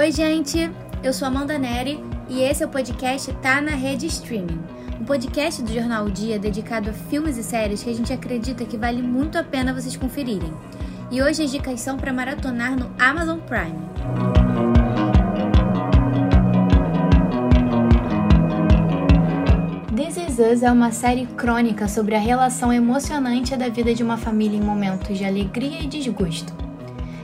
Oi, gente! Eu sou Amanda Neri e esse é o podcast Tá na Rede Streaming, um podcast do Jornal o Dia dedicado a filmes e séries que a gente acredita que vale muito a pena vocês conferirem. E hoje as dicas são para maratonar no Amazon Prime. This Is Us é uma série crônica sobre a relação emocionante da vida de uma família em momentos de alegria e desgosto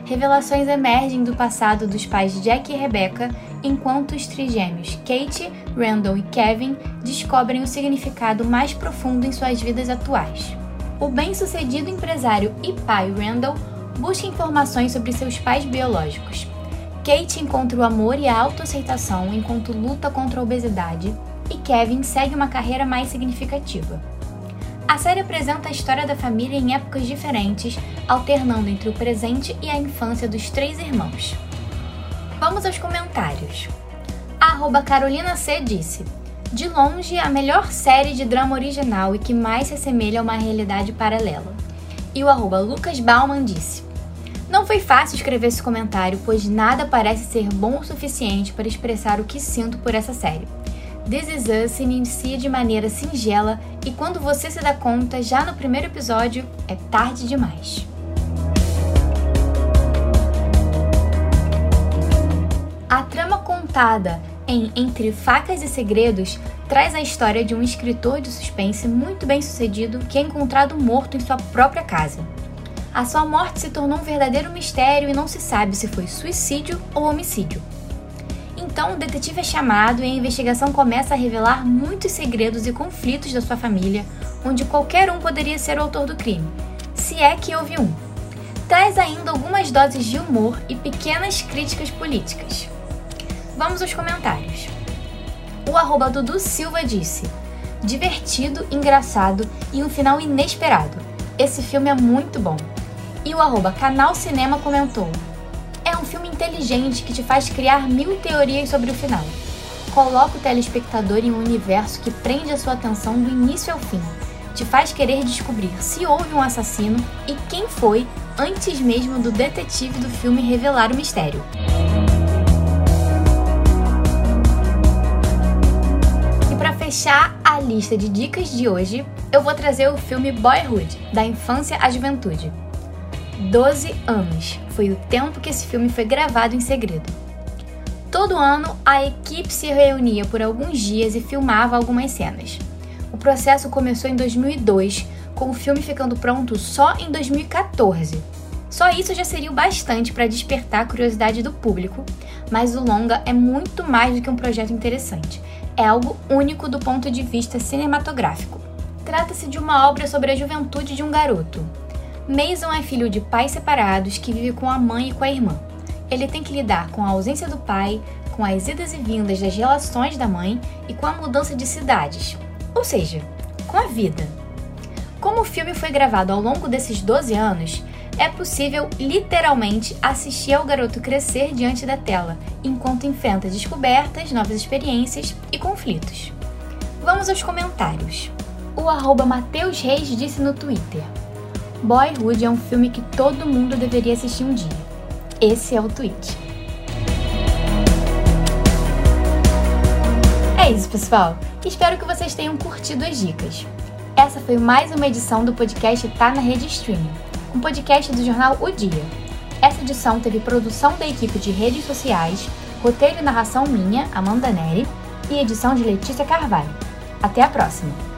revelações emergem do passado dos pais Jack e Rebecca, enquanto os trigêmeos Kate, Randall e Kevin descobrem o significado mais profundo em suas vidas atuais. O bem-sucedido empresário e pai Randall busca informações sobre seus pais biológicos. Kate encontra o amor e a autoaceitação enquanto luta contra a obesidade, e Kevin segue uma carreira mais significativa. A série apresenta a história da família em épocas diferentes, alternando entre o presente e a infância dos três irmãos. Vamos aos comentários. A arroba Carolina C disse: De longe, a melhor série de drama original e que mais se assemelha a uma realidade paralela. E o arroba Lucas Bauman disse: Não foi fácil escrever esse comentário, pois nada parece ser bom o suficiente para expressar o que sinto por essa série. This Is Us se inicia de maneira singela e quando você se dá conta, já no primeiro episódio, é tarde demais. A trama contada em Entre Facas e Segredos traz a história de um escritor de suspense muito bem sucedido que é encontrado morto em sua própria casa. A sua morte se tornou um verdadeiro mistério e não se sabe se foi suicídio ou homicídio. Então, o detetive é chamado e a investigação começa a revelar muitos segredos e conflitos da sua família, onde qualquer um poderia ser o autor do crime, se é que houve um. Traz ainda algumas doses de humor e pequenas críticas políticas. Vamos aos comentários. O arroba Dudu Silva disse: divertido, engraçado e um final inesperado. Esse filme é muito bom. E o arroba Canal Cinema comentou: é um filme inteligente que te faz criar mil teorias sobre o final. Coloca o telespectador em um universo que prende a sua atenção do início ao fim. Te faz querer descobrir se houve um assassino e quem foi antes mesmo do detetive do filme revelar o mistério. E para fechar a lista de dicas de hoje, eu vou trazer o filme Boyhood, da infância à juventude. 12 anos foi o tempo que esse filme foi gravado em segredo. Todo ano, a equipe se reunia por alguns dias e filmava algumas cenas. O processo começou em 2002, com o filme ficando pronto só em 2014. Só isso já seria o bastante para despertar a curiosidade do público, mas o longa é muito mais do que um projeto interessante. É algo único do ponto de vista cinematográfico. Trata-se de uma obra sobre a juventude de um garoto, Mason é filho de pais separados que vive com a mãe e com a irmã. Ele tem que lidar com a ausência do pai, com as idas e vindas das relações da mãe e com a mudança de cidades, ou seja, com a vida. Como o filme foi gravado ao longo desses 12 anos, é possível literalmente assistir ao garoto crescer diante da tela, enquanto enfrenta descobertas, novas experiências e conflitos. Vamos aos comentários. O arroba Mateus Reis disse no Twitter: Boyhood é um filme que todo mundo deveria assistir um dia. Esse é o tweet. É isso, pessoal. Espero que vocês tenham curtido as dicas. Essa foi mais uma edição do podcast Tá na Rede Streaming, um podcast do jornal O Dia. Essa edição teve produção da equipe de redes sociais, roteiro e narração minha, Amanda Neri, e edição de Letícia Carvalho. Até a próxima!